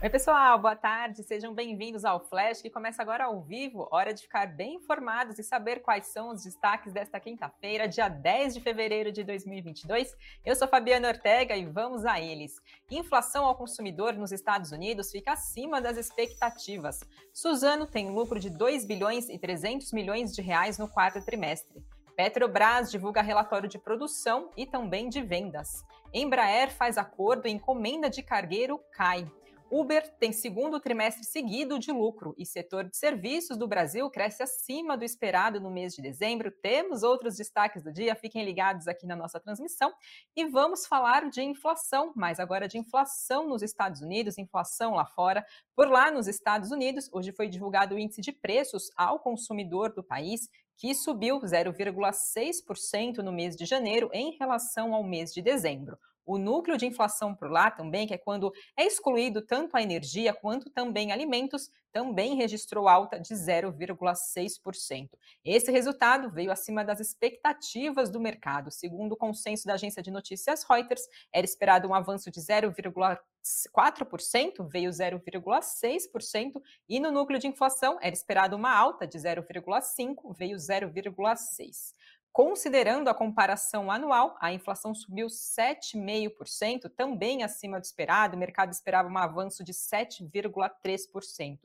Oi, pessoal, boa tarde, sejam bem-vindos ao Flash, que começa agora ao vivo. Hora de ficar bem informados e saber quais são os destaques desta quinta-feira, dia 10 de fevereiro de 2022. Eu sou Fabiana Ortega e vamos a eles. Inflação ao consumidor nos Estados Unidos fica acima das expectativas. Suzano tem lucro de 2 bilhões e 300 milhões de reais no quarto trimestre. Petrobras divulga relatório de produção e também de vendas. Embraer faz acordo e encomenda de cargueiro cai. Uber tem segundo trimestre seguido de lucro e setor de serviços do Brasil cresce acima do esperado no mês de dezembro. Temos outros destaques do dia, fiquem ligados aqui na nossa transmissão e vamos falar de inflação, mas agora de inflação nos Estados Unidos, inflação lá fora. Por lá nos Estados Unidos, hoje foi divulgado o índice de preços ao consumidor do país, que subiu 0,6% no mês de janeiro em relação ao mês de dezembro. O núcleo de inflação por lá também, que é quando é excluído tanto a energia quanto também alimentos, também registrou alta de 0,6%. Esse resultado veio acima das expectativas do mercado. Segundo o consenso da agência de notícias Reuters, era esperado um avanço de 0,4%, veio 0,6%, e no núcleo de inflação era esperado uma alta de 0,5%, veio 0,6%. Considerando a comparação anual, a inflação subiu 7,5%, também acima do esperado. O mercado esperava um avanço de 7,3%.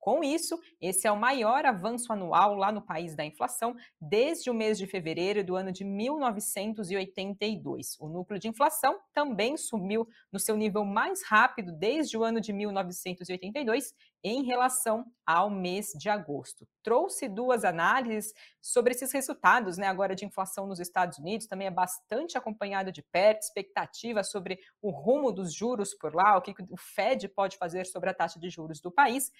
Com isso, esse é o maior avanço anual lá no país da inflação desde o mês de fevereiro do ano de 1982. O núcleo de inflação também subiu no seu nível mais rápido desde o ano de 1982 em relação ao mês de agosto. Trouxe duas análises sobre esses resultados, né, agora de inflação nos Estados Unidos, também é bastante acompanhado de perto, expectativa sobre o rumo dos juros por lá, o que o Fed pode fazer sobre a taxa de juros do país.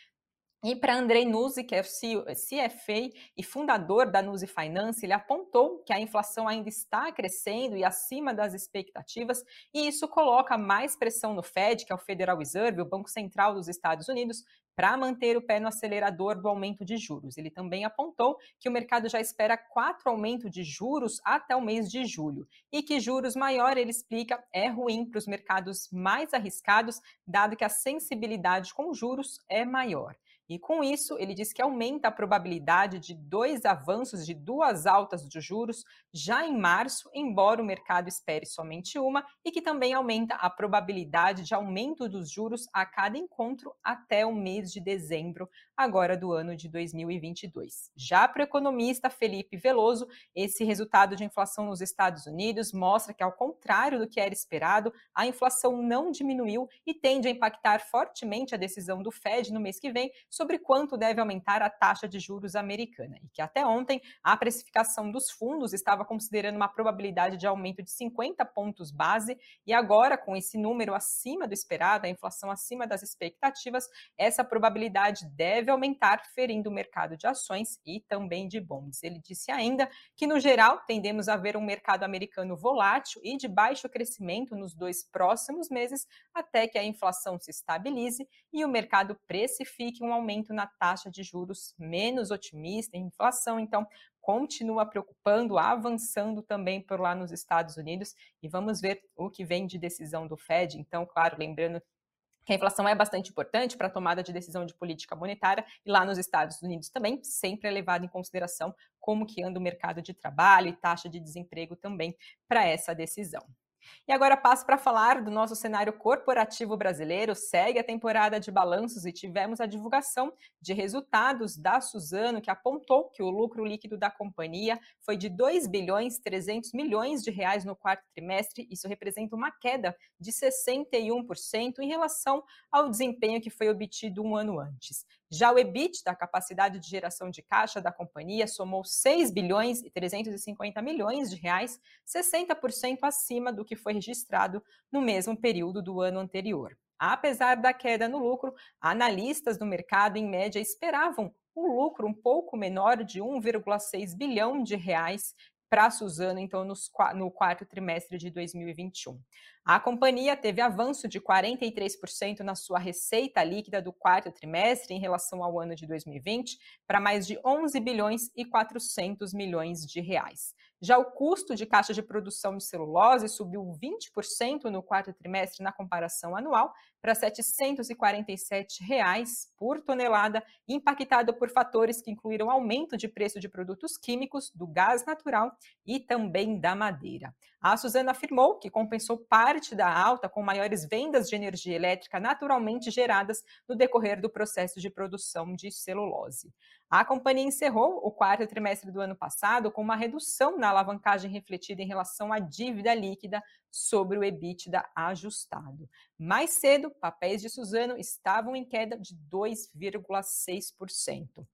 E para Andrei Nuzzi, que é CFA e fundador da Nuzzi Finance, ele apontou que a inflação ainda está crescendo e acima das expectativas, e isso coloca mais pressão no Fed, que é o Federal Reserve, o Banco Central dos Estados Unidos, para manter o pé no acelerador do aumento de juros. Ele também apontou que o mercado já espera quatro aumentos de juros até o mês de julho e que juros maior, ele explica, é ruim para os mercados mais arriscados, dado que a sensibilidade com juros é maior. E com isso, ele diz que aumenta a probabilidade de dois avanços de duas altas de juros já em março, embora o mercado espere somente uma, e que também aumenta a probabilidade de aumento dos juros a cada encontro até o mês de dezembro, agora do ano de 2022. Já para o economista Felipe Veloso, esse resultado de inflação nos Estados Unidos mostra que, ao contrário do que era esperado, a inflação não diminuiu e tende a impactar fortemente a decisão do Fed no mês que vem sobre quanto deve aumentar a taxa de juros americana e que até ontem a precificação dos fundos estava considerando uma probabilidade de aumento de 50 pontos base e agora com esse número acima do esperado, a inflação acima das expectativas, essa probabilidade deve aumentar, ferindo o mercado de ações e também de bonds. Ele disse ainda que no geral tendemos a ver um mercado americano volátil e de baixo crescimento nos dois próximos meses até que a inflação se estabilize e o mercado precifique um aumento aumento na taxa de juros menos otimista inflação, então continua preocupando, avançando também por lá nos Estados Unidos e vamos ver o que vem de decisão do Fed. Então, claro, lembrando que a inflação é bastante importante para a tomada de decisão de política monetária e lá nos Estados Unidos também sempre é levado em consideração como que anda o mercado de trabalho e taxa de desemprego também para essa decisão. E agora passo para falar do nosso cenário corporativo brasileiro. Segue a temporada de balanços e tivemos a divulgação de resultados da Suzano, que apontou que o lucro líquido da companhia foi de 2 bilhões 300 milhões de reais no quarto trimestre. Isso representa uma queda de 61% em relação ao desempenho que foi obtido um ano antes. Já o EBIT, da capacidade de geração de caixa da companhia, somou 6 bilhões e 350 milhões de reais, 60% acima do que foi registrado no mesmo período do ano anterior. Apesar da queda no lucro, analistas do mercado, em média, esperavam um lucro um pouco menor de 1,6 bilhão de reais para a Suzano, então, nos, no quarto trimestre de 2021. A companhia teve avanço de 43% na sua receita líquida do quarto trimestre em relação ao ano de 2020, para mais de 11 bilhões e 400 milhões de reais. Já o custo de caixa de produção de celulose subiu 20% no quarto trimestre na comparação anual, para 747 reais por tonelada, impactado por fatores que incluíram aumento de preço de produtos químicos, do gás natural e também da madeira. A Suzana afirmou que compensou parte da alta com maiores vendas de energia elétrica naturalmente geradas no decorrer do processo de produção de celulose. A companhia encerrou o quarto trimestre do ano passado com uma redução na alavancagem refletida em relação à dívida líquida sobre o EBITDA ajustado. Mais cedo, papéis de Suzano estavam em queda de 2,6%.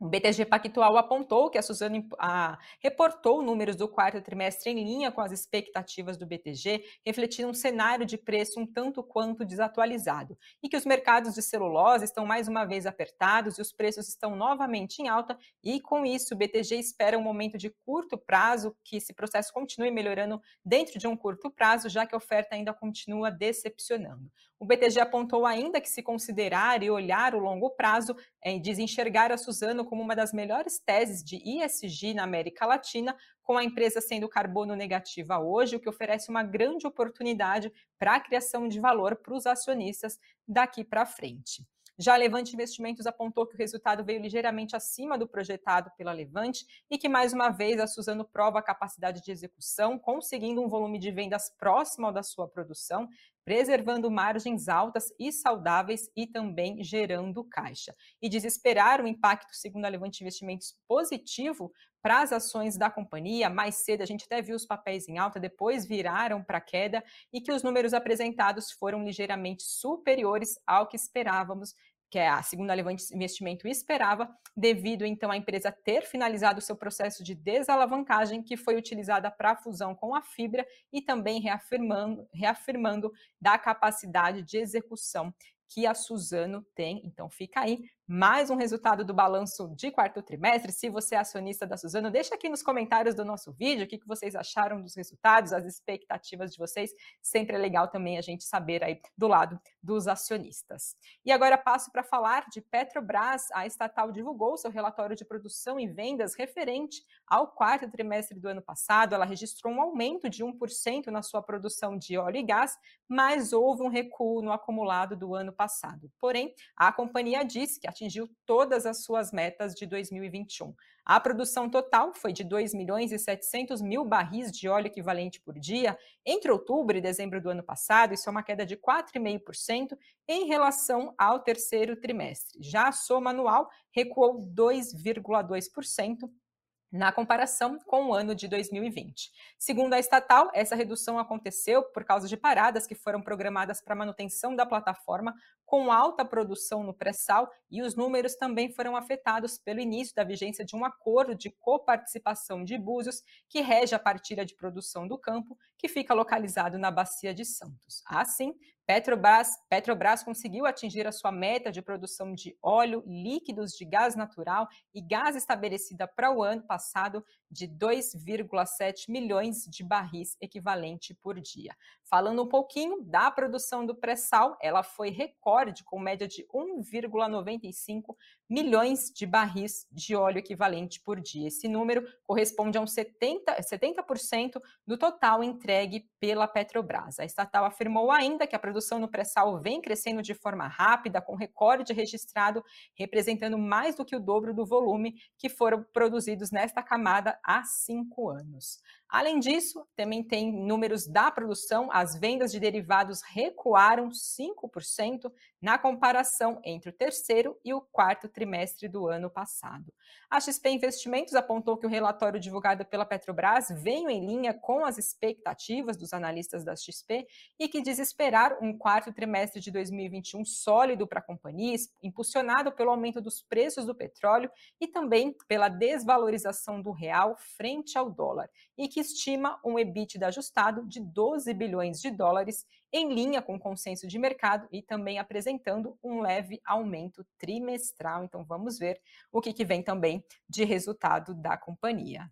O BTG Pactual apontou que a Suzano a, reportou números do quarto trimestre em linha com as expectativas do BTG, refletindo um cenário de preço um tanto quanto desatualizado, e que os mercados de celulose estão mais uma vez apertados e os preços estão novamente em alta, e com isso o BTG espera um momento de curto prazo que esse processo continue melhorando dentro de um curto prazo, já que a oferta ainda continua decepcionando. O BTG apontou ainda que se considerar e olhar o longo prazo, é, diz enxergar a Suzano como uma das melhores teses de ISG na América Latina, com a empresa sendo carbono negativa hoje, o que oferece uma grande oportunidade para a criação de valor para os acionistas daqui para frente. Já a Levante Investimentos apontou que o resultado veio ligeiramente acima do projetado pela Levante e que, mais uma vez, a Suzano prova a capacidade de execução, conseguindo um volume de vendas próximo ao da sua produção, preservando margens altas e saudáveis e também gerando caixa. E desesperar o impacto, segundo a Levante Investimentos, positivo para as ações da companhia. Mais cedo a gente até viu os papéis em alta, depois viraram para queda e que os números apresentados foram ligeiramente superiores ao que esperávamos que é a segunda Levante Investimento esperava, devido então à empresa ter finalizado seu processo de desalavancagem, que foi utilizada para a fusão com a Fibra e também reafirmando, reafirmando da capacidade de execução que a Suzano tem. Então fica aí mais um resultado do balanço de quarto trimestre. Se você é acionista da Suzano, deixa aqui nos comentários do nosso vídeo o que, vocês acharam dos resultados, as expectativas de vocês. Sempre é legal também a gente saber aí do lado dos acionistas. E agora passo para falar de Petrobras. A estatal divulgou seu relatório de produção e vendas referente ao quarto trimestre do ano passado. Ela registrou um aumento de 1% na sua produção de óleo e gás, mas houve um recuo no acumulado do ano passado. Porém, a companhia disse que a atingiu todas as suas metas de 2021. A produção total foi de 2 milhões e 700 mil barris de óleo equivalente por dia entre outubro e dezembro do ano passado, isso é uma queda de 4,5% em relação ao terceiro trimestre. Já a soma anual recuou 2,2% na comparação com o ano de 2020. Segundo a estatal, essa redução aconteceu por causa de paradas que foram programadas para manutenção da plataforma com alta produção no pré-sal e os números também foram afetados pelo início da vigência de um acordo de coparticipação de Búzios que rege a partilha de produção do campo, que fica localizado na Bacia de Santos. Assim, Petrobras, Petrobras conseguiu atingir a sua meta de produção de óleo, líquidos de gás natural e gás estabelecida para o ano passado de 2,7 milhões de barris equivalente por dia. Falando um pouquinho da produção do pré-sal, ela foi recorde com média de 1,95 milhões de barris de óleo equivalente por dia. Esse número corresponde a uns 70%, 70 do total entregue pela Petrobras. A estatal afirmou ainda que a produção no pré-sal vem crescendo de forma rápida, com recorde registrado, representando mais do que o dobro do volume que foram produzidos nesta camada há cinco anos. Além disso, também tem números da produção, as vendas de derivados recuaram 5% na comparação entre o terceiro e o quarto trimestre do ano passado. A XP Investimentos apontou que o relatório divulgado pela Petrobras veio em linha com as expectativas dos analistas da XP e que diz esperar um quarto trimestre de 2021 sólido para a companhia, impulsionado pelo aumento dos preços do petróleo e também pela desvalorização do real frente ao dólar, e que estima um EBITDA ajustado de 12 bilhões de dólares, em linha com o consenso de mercado e também apresentando um leve aumento trimestral. Então vamos ver o que, que vem também de resultado da companhia.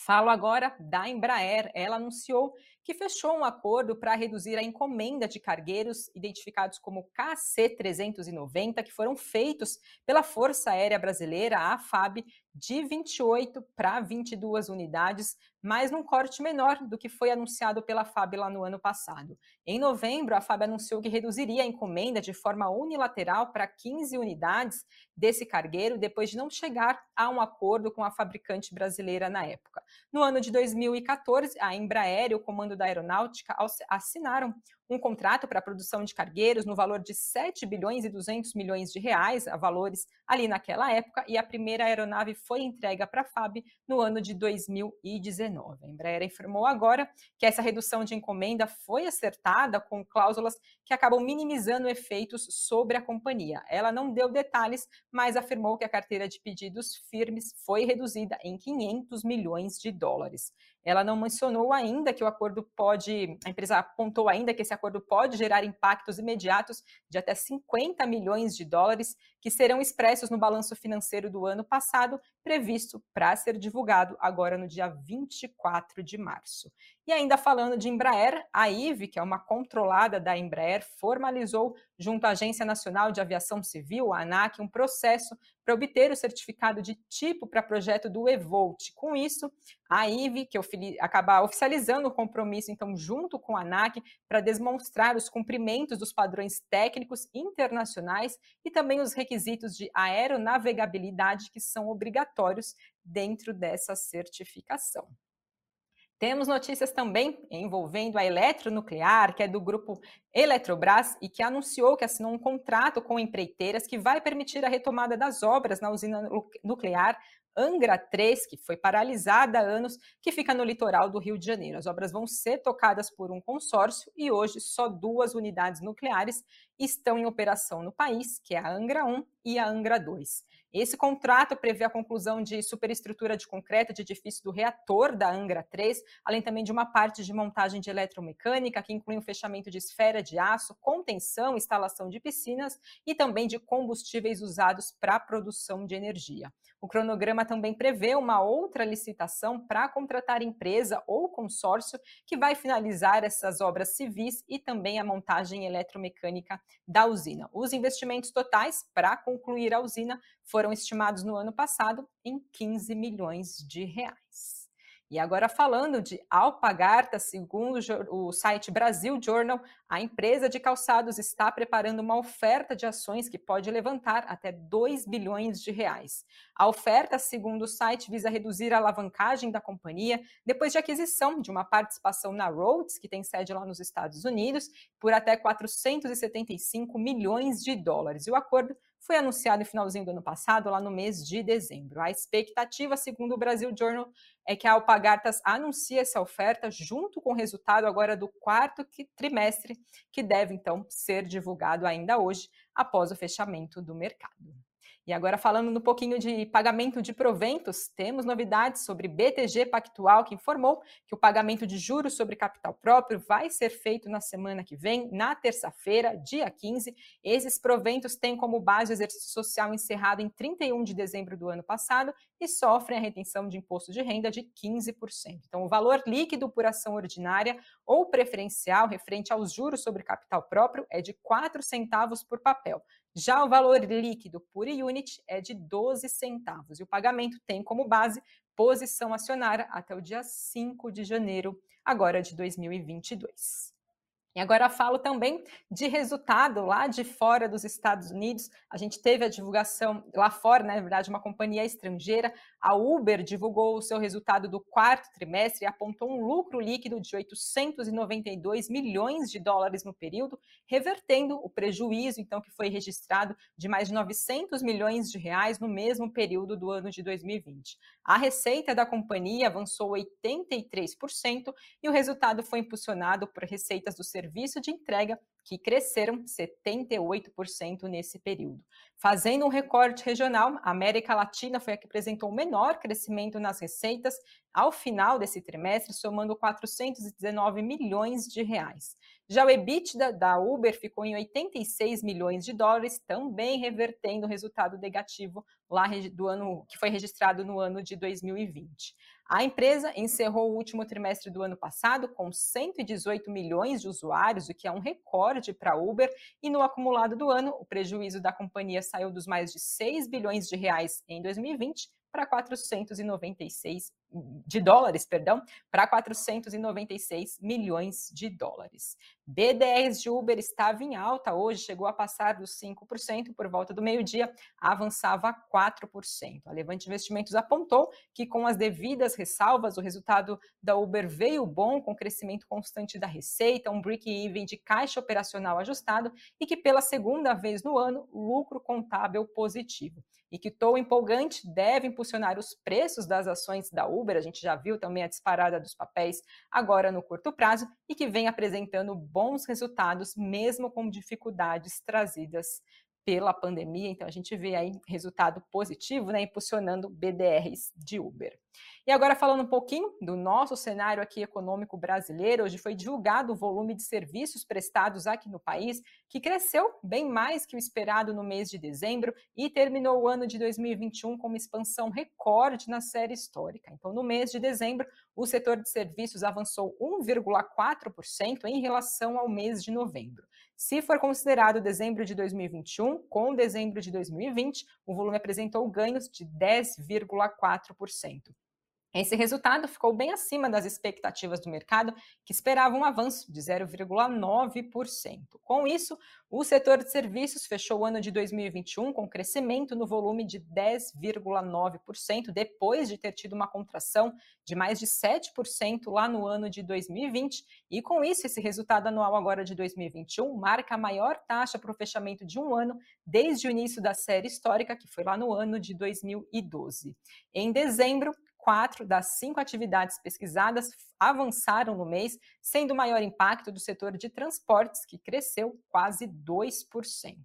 Falo agora da Embraer. Ela anunciou que fechou um acordo para reduzir a encomenda de cargueiros identificados como KC-390, que foram feitos pela Força Aérea Brasileira, a FAB, de 28 para 22 unidades, mas num corte menor do que foi anunciado pela FAB lá no ano passado. Em novembro, a FAB anunciou que reduziria a encomenda de forma unilateral para 15 unidades desse cargueiro, depois de não chegar a um acordo com a fabricante brasileira na época. No ano de 2014, a Embraer e o Comando da Aeronáutica assinaram um contrato para a produção de cargueiros no valor de 7 bilhões e 200 milhões de reais, a valores ali naquela época, e a primeira aeronave foi entregue para a FAB no ano de 2019. A Embraer informou agora que essa redução de encomenda foi acertada com cláusulas que acabam minimizando efeitos sobre a companhia. Ela não deu detalhes, mas afirmou que a carteira de pedidos firmes foi reduzida em 500 milhões de dólares. Ela não mencionou ainda que o acordo pode, a empresa apontou ainda que esse acordo pode gerar impactos imediatos de até 50 milhões de dólares, que serão expressos no balanço financeiro do ano passado, previsto para ser divulgado agora no dia 24 de março. E ainda falando de Embraer, a IVE, que é uma controlada da Embraer, formalizou junto à Agência Nacional de Aviação Civil, a ANAC, um processo para obter o certificado de tipo para projeto do Evolt. Com isso, a IVE, que acaba oficializando o compromisso, então, junto com a ANAC, para demonstrar os cumprimentos dos padrões técnicos internacionais e também os requisitos de aeronavegabilidade que são obrigatórios dentro dessa certificação. Temos notícias também envolvendo a Eletronuclear, que é do grupo Eletrobras e que anunciou que assinou um contrato com empreiteiras que vai permitir a retomada das obras na usina nuclear Angra 3, que foi paralisada há anos, que fica no litoral do Rio de Janeiro. As obras vão ser tocadas por um consórcio e hoje só duas unidades nucleares estão em operação no país, que é a Angra 1 e a Angra 2. Esse contrato prevê a conclusão de superestrutura de concreto de edifício do reator da Angra 3, além também de uma parte de montagem de eletromecânica, que inclui um fechamento de esfera de aço, contenção, instalação de piscinas e também de combustíveis usados para a produção de energia. O cronograma também prevê uma outra licitação para contratar empresa ou consórcio que vai finalizar essas obras civis e também a montagem eletromecânica da usina. Os investimentos totais para concluir a usina foram estimados no ano passado em 15 milhões de reais. E agora falando de Alpagarta, segundo o site Brasil Journal, a empresa de calçados está preparando uma oferta de ações que pode levantar até 2 bilhões de reais. A oferta, segundo o site, visa reduzir a alavancagem da companhia depois de aquisição de uma participação na Rhodes, que tem sede lá nos Estados Unidos, por até 475 milhões de dólares. E o acordo foi anunciado no finalzinho do ano passado, lá no mês de dezembro. A expectativa, segundo o Brasil Journal, é que a Alpagartas anuncie essa oferta junto com o resultado agora do quarto trimestre, que deve então ser divulgado ainda hoje, após o fechamento do mercado. E agora falando um pouquinho de pagamento de proventos, temos novidades sobre BTG Pactual, que informou que o pagamento de juros sobre capital próprio vai ser feito na semana que vem, na terça-feira, dia 15. Esses proventos têm como base o exercício social encerrado em 31 de dezembro do ano passado e sofrem a retenção de imposto de renda de 15%. Então, o valor líquido por ação ordinária ou preferencial referente aos juros sobre capital próprio é de 4 centavos por papel. Já o valor líquido por unit é de 12 centavos e o pagamento tem como base posição acionária até o dia 5 de janeiro, agora de 2022. E agora falo também de resultado lá de fora dos Estados Unidos. A gente teve a divulgação lá fora, né, na verdade, uma companhia estrangeira. A Uber divulgou o seu resultado do quarto trimestre e apontou um lucro líquido de 892 milhões de dólares no período, revertendo o prejuízo, então, que foi registrado de mais de 900 milhões de reais no mesmo período do ano de 2020. A receita da companhia avançou 83% e o resultado foi impulsionado por receitas do serviço de entrega, que cresceram 78% nesse período. Fazendo um recorte regional, a América Latina foi a que apresentou o menor crescimento nas receitas ao final desse trimestre, somando 419 milhões de reais. Já o EBITDA da Uber ficou em 86 milhões de dólares, também revertendo o resultado negativo lá do ano que foi registrado no ano de 2020. A empresa encerrou o último trimestre do ano passado com 118 milhões de usuários, o que é um recorde para a Uber, e no acumulado do ano, o prejuízo da companhia saiu dos mais de 6 bilhões de reais em 2020 para 496 de dólares, perdão, para 496 milhões de dólares. BDRs de Uber estava em alta hoje, chegou a passar dos 5% por volta do meio-dia, avançava 4%. A Levante Investimentos apontou que com as devidas ressalvas, o resultado da Uber veio bom, com crescimento constante da receita, um break-even de caixa operacional ajustado e que pela segunda vez no ano, lucro contábil positivo e que Tou empolgante deve impulsionar os preços das ações da Uber, a gente já viu também a disparada dos papéis agora no curto prazo, e que vem apresentando bons resultados, mesmo com dificuldades trazidas pela pandemia. Então a gente vê aí resultado positivo, né, impulsionando BDRs de Uber. E agora falando um pouquinho do nosso cenário aqui econômico brasileiro, hoje foi divulgado o volume de serviços prestados aqui no país, que cresceu bem mais que o esperado no mês de dezembro e terminou o ano de 2021 com uma expansão recorde na série histórica. Então, no mês de dezembro, o setor de serviços avançou 1,4% em relação ao mês de novembro. Se for considerado dezembro de 2021 com dezembro de 2020, o volume apresentou ganhos de 10,4%. Esse resultado ficou bem acima das expectativas do mercado, que esperava um avanço de 0,9%. Com isso, o setor de serviços fechou o ano de 2021 com crescimento no volume de 10,9%, depois de ter tido uma contração de mais de 7% lá no ano de 2020. E com isso, esse resultado anual agora de 2021 marca a maior taxa para o fechamento de um ano desde o início da série histórica, que foi lá no ano de 2012. Em dezembro, quatro das cinco atividades pesquisadas avançaram no mês, sendo o maior impacto do setor de transportes, que cresceu quase 2%.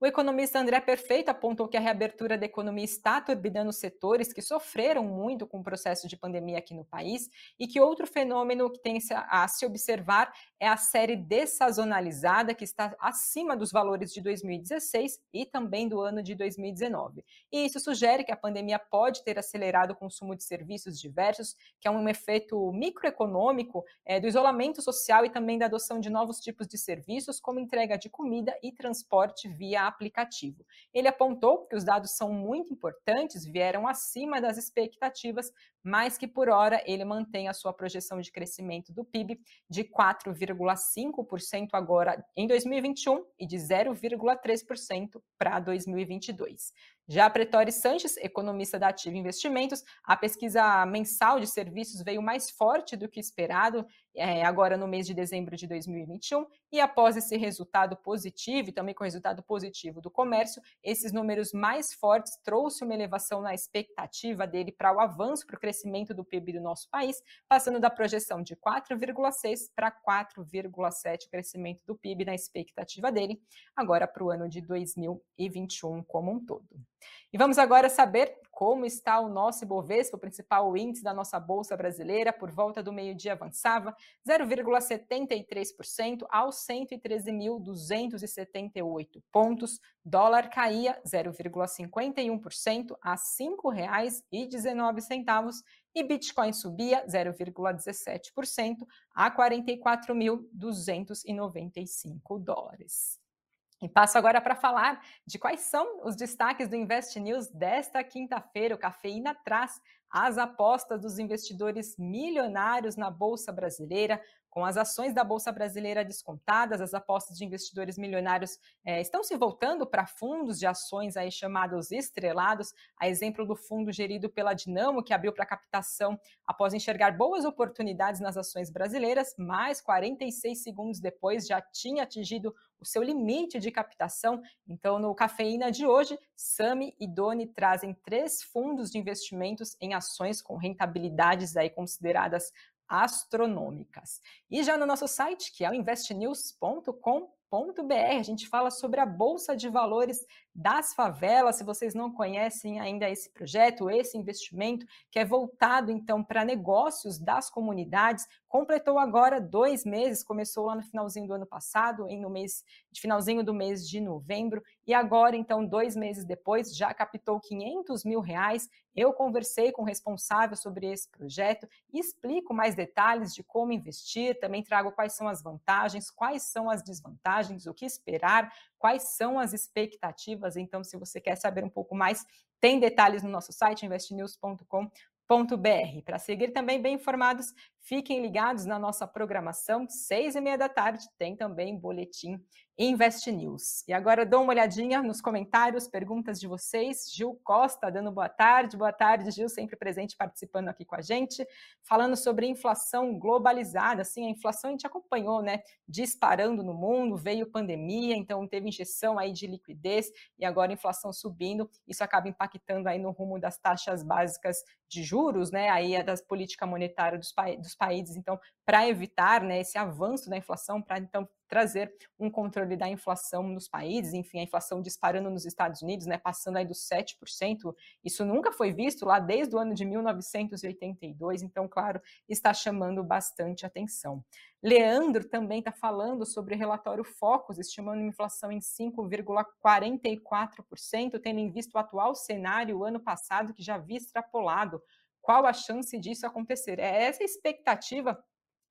O economista André Perfeito apontou que a reabertura da economia está turbinando setores que sofreram muito com o processo de pandemia aqui no país e que outro fenômeno que tem a se observar é a série dessazonalizada, que está acima dos valores de 2016 e também do ano de 2019. E isso sugere que a pandemia pode ter acelerado o consumo de serviços diversos, que é um efeito micro econômico é, do isolamento social e também da adoção de novos tipos de serviços, como entrega de comida e transporte via aplicativo. Ele apontou que os dados são muito importantes, vieram acima das expectativas, mas que por hora ele mantém a sua projeção de crescimento do PIB de 4,5% agora em 2021 e de 0,3% para 2022. Já Pretori Sanches, economista da Ativa Investimentos, a pesquisa mensal de serviços veio mais forte do que esperado é, agora no mês de dezembro de 2021, e após esse resultado positivo, e também com o resultado positivo do comércio, esses números mais fortes trouxe uma elevação na expectativa dele para o avanço, para o crescimento do PIB do nosso país, passando da projeção de 4,6 para 4,7 crescimento do PIB na expectativa dele, agora para o ano de 2021 como um todo. E vamos agora saber como está o nosso Ibovespa, o principal índice da nossa Bolsa Brasileira, por volta do meio-dia avançava 0,73% aos 113.278 pontos. Dólar caía 0,51% a R$ 5,19 e Bitcoin subia 0,17% a 44.295 dólares. E passo agora para falar de quais são os destaques do Invest News desta quinta-feira. O Cafeína traz as apostas dos investidores milionários na Bolsa Brasileira, com as ações da Bolsa Brasileira descontadas, as apostas de investidores milionários é, estão se voltando para fundos de ações aí chamados estrelados, a exemplo do fundo gerido pela Dinamo, que abriu para captação após enxergar boas oportunidades nas ações brasileiras, mas 46 segundos depois já tinha atingido o seu limite de captação. Então, no Cafeína de hoje, Sami e Doni trazem três fundos de investimentos em ações com rentabilidades aí consideradas astronômicas. E já no nosso site, que é o investnews.com.br, a gente fala sobre a Bolsa de Valores das Favelas. Se vocês não conhecem ainda esse projeto, esse investimento, que é voltado então para negócios das comunidades, completou agora dois meses, começou lá no finalzinho do ano passado, em no mês finalzinho do mês de novembro, e agora, então, dois meses depois, já captou 500 mil reais. Eu conversei com o responsável sobre esse projeto e explico mais detalhes de como investir, também trago quais são as vantagens, quais são as desvantagens o que esperar, quais são as expectativas. Então, se você quer saber um pouco mais, tem detalhes no nosso site investnews.com para seguir também bem informados, fiquem ligados na nossa programação, seis e meia da tarde, tem também boletim Invest News. E agora dou uma olhadinha nos comentários, perguntas de vocês. Gil Costa dando boa tarde. Boa tarde, Gil, sempre presente participando aqui com a gente, falando sobre inflação globalizada. Sim, a inflação a gente acompanhou, né? Disparando no mundo, veio pandemia, então teve injeção aí de liquidez e agora inflação subindo. Isso acaba impactando aí no rumo das taxas básicas de juros, né? Aí é das política monetária dos, dos países. Então, para evitar né, esse avanço da inflação, para então trazer um controle da inflação nos países, enfim, a inflação disparando nos Estados Unidos, né, passando aí dos 7%, isso nunca foi visto lá desde o ano de 1982, então, claro, está chamando bastante atenção. Leandro também está falando sobre o relatório Focus, estimando uma inflação em 5,44%, tendo em vista o atual cenário, o ano passado, que já havia extrapolado. Qual a chance disso acontecer? É essa expectativa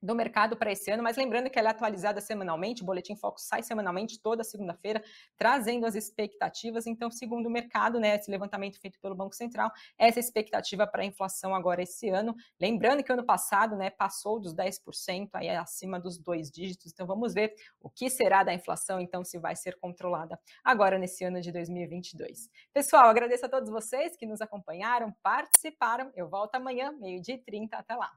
do mercado para esse ano, mas lembrando que ela é atualizada semanalmente, o Boletim Foco sai semanalmente toda segunda-feira, trazendo as expectativas. Então, segundo o mercado, né, esse levantamento feito pelo Banco Central, essa expectativa para a inflação agora esse ano. Lembrando que ano passado, né, passou dos 10%, aí acima dos dois dígitos. Então, vamos ver o que será da inflação, então, se vai ser controlada agora nesse ano de 2022. Pessoal, agradeço a todos vocês que nos acompanharam, participaram. Eu volto amanhã, meio-dia e 30. Até lá.